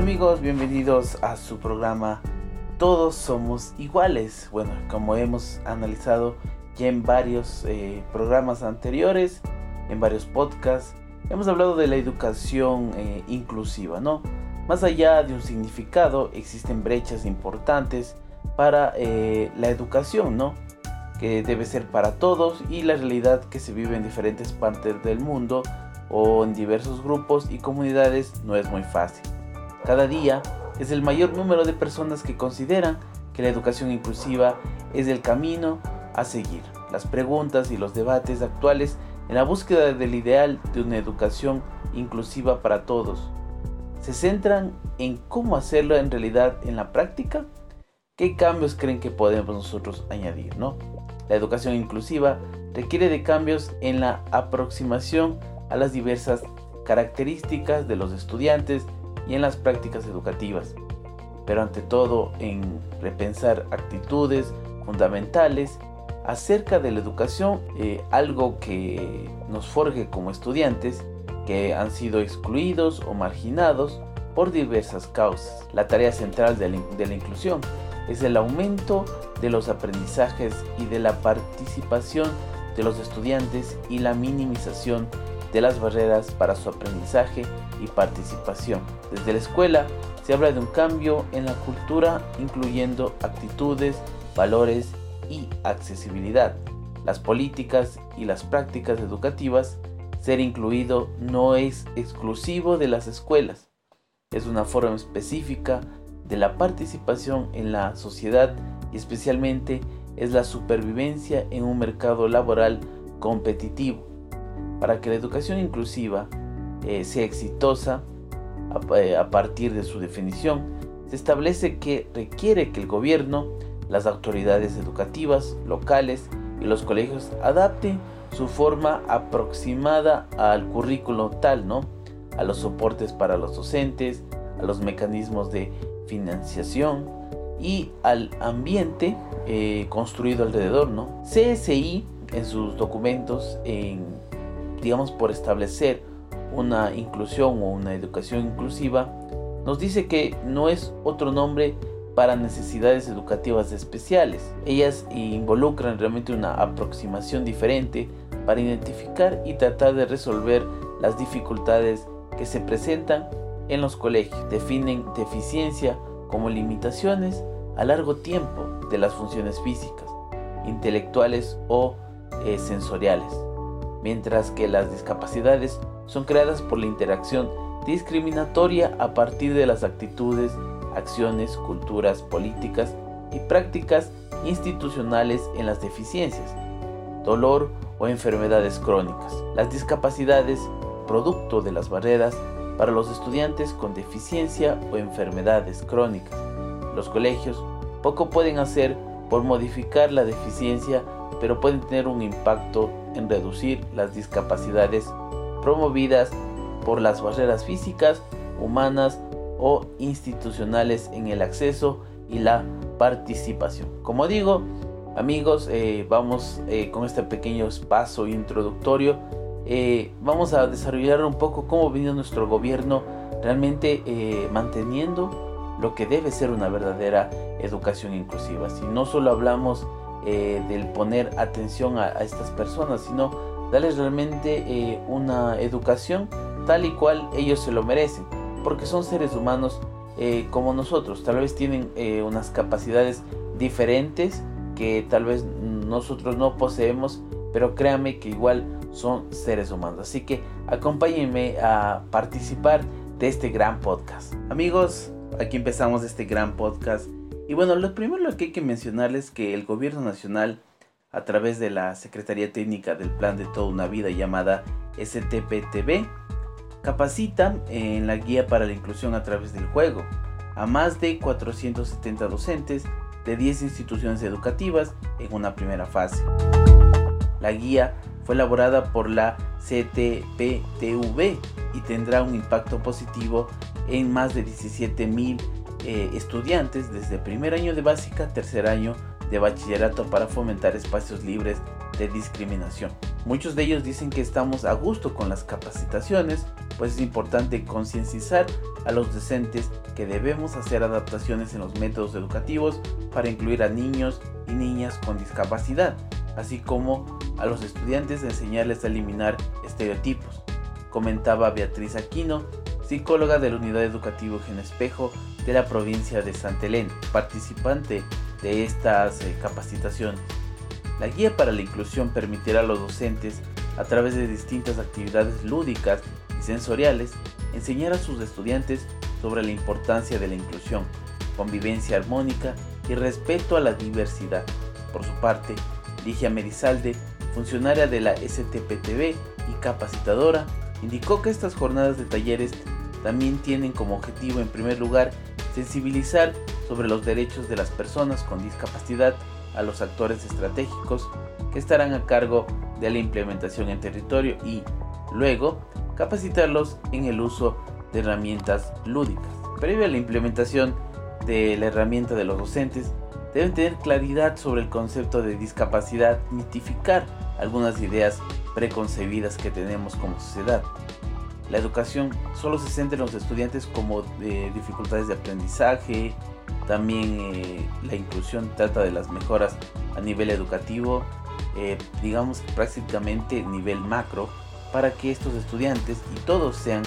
Amigos, bienvenidos a su programa Todos somos iguales. Bueno, como hemos analizado ya en varios eh, programas anteriores, en varios podcasts, hemos hablado de la educación eh, inclusiva, ¿no? Más allá de un significado, existen brechas importantes para eh, la educación, ¿no? Que debe ser para todos y la realidad que se vive en diferentes partes del mundo o en diversos grupos y comunidades no es muy fácil. Cada día es el mayor número de personas que consideran que la educación inclusiva es el camino a seguir. Las preguntas y los debates actuales en la búsqueda del ideal de una educación inclusiva para todos se centran en cómo hacerlo en realidad en la práctica. ¿Qué cambios creen que podemos nosotros añadir? ¿no? La educación inclusiva requiere de cambios en la aproximación a las diversas características de los estudiantes y en las prácticas educativas, pero ante todo en repensar actitudes fundamentales acerca de la educación, eh, algo que nos forje como estudiantes que han sido excluidos o marginados por diversas causas. La tarea central de la inclusión es el aumento de los aprendizajes y de la participación de los estudiantes y la minimización de las barreras para su aprendizaje y participación. Desde la escuela se habla de un cambio en la cultura incluyendo actitudes, valores y accesibilidad. Las políticas y las prácticas educativas, ser incluido no es exclusivo de las escuelas, es una forma específica de la participación en la sociedad y especialmente es la supervivencia en un mercado laboral competitivo. Para que la educación inclusiva eh, sea exitosa, eh, a, partir de su definición, se establece que requiere que el gobierno, las autoridades educativas locales y los colegios adapten su forma aproximada al currículo tal, ¿no? A los soportes para los docentes, a los mecanismos de financiación y al ambiente eh, construido alrededor, ¿no? CSI en sus documentos, en, digamos por establecer una inclusión o una educación inclusiva, nos dice que no es otro nombre para necesidades educativas especiales. Ellas involucran realmente una aproximación diferente para identificar y tratar de resolver las dificultades que se presentan en los colegios. Definen deficiencia como limitaciones a largo tiempo de las funciones físicas, intelectuales o eh, sensoriales, mientras que las discapacidades son creadas por la interacción discriminatoria a partir de las actitudes, acciones, culturas, políticas y prácticas institucionales en las deficiencias, dolor o enfermedades crónicas. Las discapacidades, producto de las barreras para los estudiantes con deficiencia o enfermedades crónicas. Los colegios poco pueden hacer por modificar la deficiencia, pero pueden tener un impacto en reducir las discapacidades promovidas por las barreras físicas, humanas o institucionales en el acceso y la participación. Como digo, amigos, eh, vamos eh, con este pequeño paso introductorio. Eh, vamos a desarrollar un poco cómo viene nuestro gobierno realmente manteniendo lo que debe ser una verdadera educación inclusiva. Si no solo hablamos del poner atención a estas personas, sino darles realmente eh, una educación tal y cual ellos se lo merecen, porque son seres humanos eh, como nosotros, tal vez tienen eh, unas capacidades diferentes que tal vez nosotros no poseemos, pero créanme que igual son seres humanos. Así que acompáñenme a participar de este gran podcast. Amigos, aquí empezamos este gran podcast. Y bueno, lo primero que hay que mencionarles es que el gobierno nacional a través de la Secretaría Técnica del Plan de Toda una Vida llamada STPTV, capacita en la guía para la inclusión a través del juego a más de 470 docentes de 10 instituciones educativas en una primera fase. La guía fue elaborada por la CTPTV y tendrá un impacto positivo en más de 17 mil eh, estudiantes desde primer año de básica, tercer año de bachillerato para fomentar espacios libres de discriminación. Muchos de ellos dicen que estamos a gusto con las capacitaciones, pues es importante concienciar a los docentes que debemos hacer adaptaciones en los métodos educativos para incluir a niños y niñas con discapacidad, así como a los estudiantes enseñarles a eliminar estereotipos, comentaba Beatriz Aquino, psicóloga de la Unidad Educativa Eugenio Espejo de la provincia de Santa Elena, participante de estas eh, capacitaciones. La guía para la inclusión permitirá a los docentes, a través de distintas actividades lúdicas y sensoriales, enseñar a sus estudiantes sobre la importancia de la inclusión, convivencia armónica y respeto a la diversidad. Por su parte, Ligia Merizalde, funcionaria de la STPTV y capacitadora, indicó que estas jornadas de talleres también tienen como objetivo en primer lugar sensibilizar sobre los derechos de las personas con discapacidad a los actores estratégicos que estarán a cargo de la implementación en territorio y, luego, capacitarlos en el uso de herramientas lúdicas. Previo a la implementación de la herramienta de los docentes, deben tener claridad sobre el concepto de discapacidad, mitificar algunas ideas preconcebidas que tenemos como sociedad. La educación solo se centra en los estudiantes como de dificultades de aprendizaje, también eh, la inclusión trata de las mejoras a nivel educativo, eh, digamos prácticamente nivel macro, para que estos estudiantes y todos sean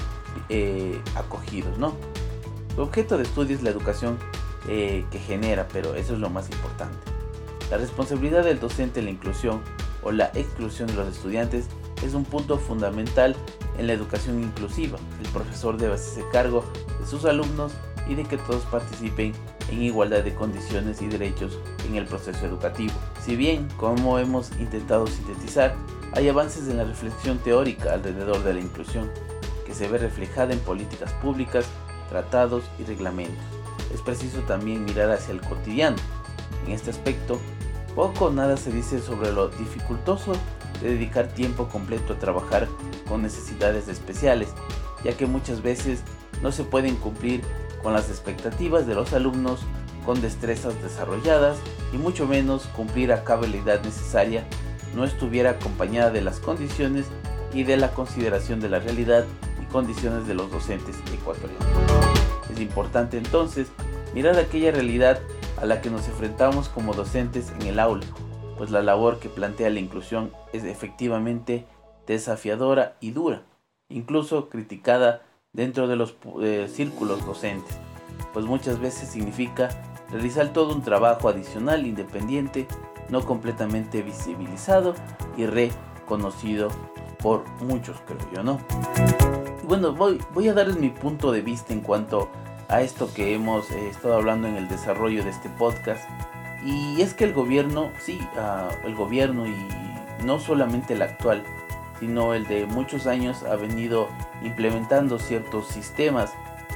eh, acogidos, ¿no? Su objeto de estudio es la educación eh, que genera, pero eso es lo más importante. La responsabilidad del docente en la inclusión o la exclusión de los estudiantes es un punto fundamental en la educación inclusiva. El profesor debe hacerse cargo de sus alumnos y de que todos participen en igualdad de condiciones y derechos en el proceso educativo. Si bien, como hemos intentado sintetizar, hay avances en la reflexión teórica alrededor de la inclusión, que se ve reflejada en políticas públicas, tratados y reglamentos. Es preciso también mirar hacia el cotidiano. En este aspecto, poco o nada se dice sobre lo dificultoso de dedicar tiempo completo a trabajar con necesidades especiales, ya que muchas veces no se pueden cumplir con las expectativas de los alumnos con destrezas desarrolladas y mucho menos cumplir a cabalidad necesaria no estuviera acompañada de las condiciones y de la consideración de la realidad y condiciones de los docentes ecuatorianos. Es importante entonces mirar aquella realidad a la que nos enfrentamos como docentes en el aula, pues la labor que plantea la inclusión es efectivamente desafiadora y dura, incluso criticada dentro de los eh, círculos docentes, pues muchas veces significa realizar todo un trabajo adicional independiente no completamente visibilizado y reconocido por muchos, creo yo, ¿no? bueno, voy, voy a darles mi punto de vista en cuanto a esto que hemos eh, estado hablando en el desarrollo de este podcast. Y es que el gobierno, sí, ah, el gobierno y no solamente el actual, sino el de muchos años ha venido implementando ciertos sistemas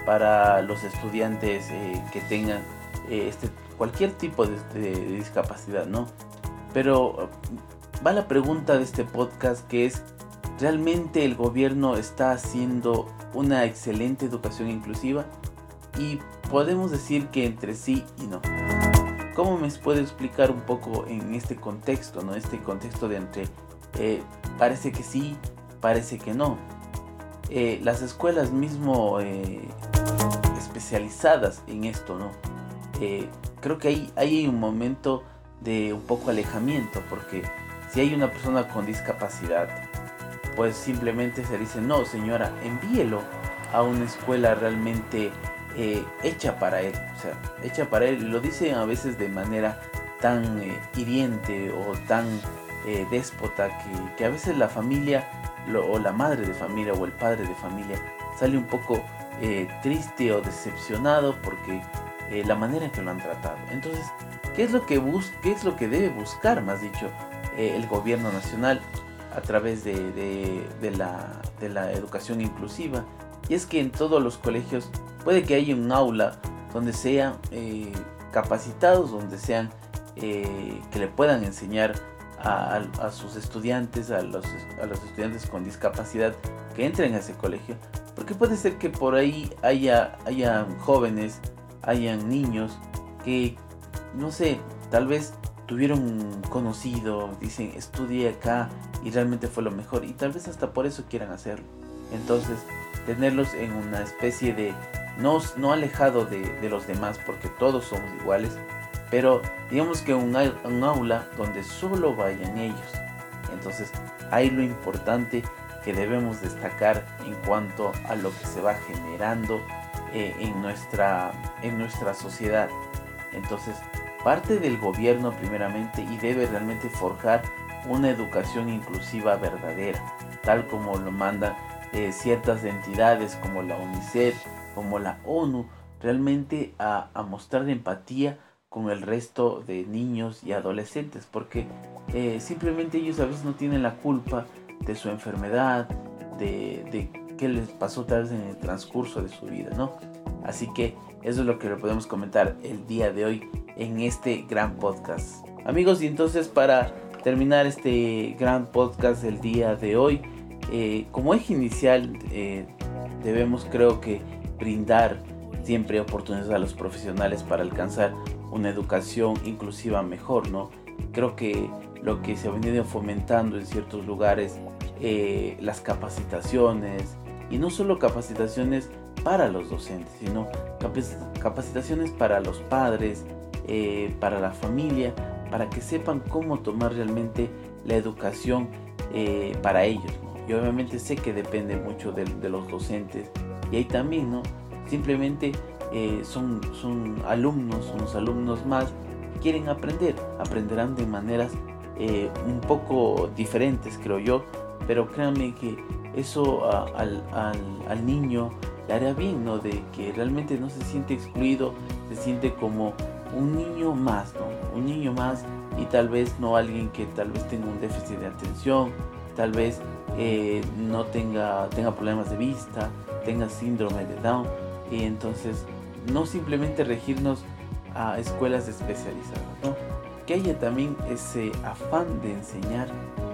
para los estudiantes eh, que tengan eh, este cualquier tipo de, discapacidad, ¿no? Pero va la pregunta de este podcast que es, ¿realmente el gobierno está haciendo una excelente educación inclusiva? Y podemos decir que entre sí y no. ¿Cómo me puede explicar un poco en este contexto, ¿no? Este contexto de entre eh, parece que sí, parece que no. Eh, las escuelas mismo eh, especializadas en esto, ¿no? creo que hay, hay un momento de un poco alejamiento, porque si hay una persona con discapacidad, pues simplemente se dice, no señora, envíelo a una escuela realmente eh, hecha para él, o sea, hecha para él, lo dicen a veces de manera tan eh, hiriente o tan eh, déspota que, a veces la familia o la madre de familia o el padre de familia sale un poco triste o decepcionado porque eh, la manera en que lo han tratado. Entonces, ¿qué es lo que, bus qué es lo que debe buscar, más dicho, eh, el gobierno nacional a través de, la, de, la, educación inclusiva? Y es que en todos los colegios puede que haya un aula donde sean eh, capacitados, donde sean que le puedan enseñar a, sus estudiantes, a los, a los estudiantes con discapacidad que entren a ese colegio. Porque puede ser que por ahí haya, haya jóvenes hayan niños que, no sé, tal vez tuvieron conocido, dicen, estudié acá y realmente fue lo mejor y tal vez hasta por eso quieran hacerlo. Entonces, tenerlos en una especie de, no, no alejado de, los demás porque todos somos iguales, pero digamos que un, aula donde solo vayan ellos. Entonces, hay lo importante que debemos destacar en cuanto a lo que se va generando eh, en, nuestra, en nuestra sociedad. Entonces, parte del gobierno primeramente y debe realmente forjar una educación inclusiva verdadera, tal como lo mandan eh, ciertas entidades como la UNICEF, como la ONU, realmente a, mostrar empatía con el resto de niños y adolescentes, porque eh, simplemente ellos a veces no tienen la culpa de su enfermedad, de, de qué les pasó tal vez en el transcurso de su vida, ¿no? Así que eso es lo que le podemos comentar el día de hoy en este gran podcast. Amigos, y entonces para terminar este gran podcast del día de hoy, eh, como eje inicial eh, debemos creo que brindar siempre oportunidades a los profesionales para alcanzar una educación inclusiva mejor, ¿no? Creo que lo que se ha venido fomentando en ciertos lugares, eh, las capacitaciones, y no solo capacitaciones para los docentes, sino capacitaciones para los padres, para la familia, para que sepan cómo tomar realmente la educación para ellos. Y obviamente sé que depende mucho de, los docentes. Y ahí también, ¿no? Simplemente eh, son, son alumnos, unos alumnos más quieren aprender. Aprenderán de maneras eh, un poco diferentes, creo yo. Pero créanme que eso al, al, niño le hará bien, ¿no? De que realmente no se siente excluido, se siente como un niño más, ¿no? Un niño más y tal vez no alguien que tal vez tenga un déficit de atención, tal vez eh, no tenga, tenga problemas de vista, tenga síndrome de Down. Y entonces no simplemente regirnos a escuelas especializadas, ¿no? que haya también ese afán de enseñar,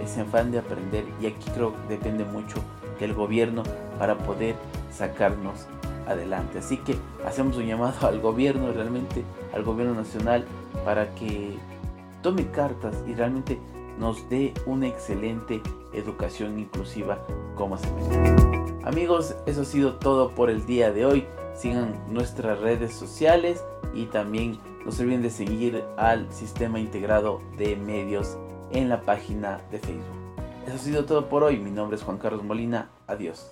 ese afán de aprender. Y aquí creo que depende mucho del gobierno para poder sacarnos adelante. Así que hacemos un llamado al gobierno, realmente al gobierno nacional, para que tome cartas y realmente nos dé una excelente educación inclusiva como se merece. Amigos, eso ha sido todo por el día de hoy. Sigan nuestras redes sociales y también no se olviden de seguir al sistema integrado de medios en la página de Facebook. Eso ha sido todo por hoy. Mi nombre es Juan Carlos Molina. Adiós.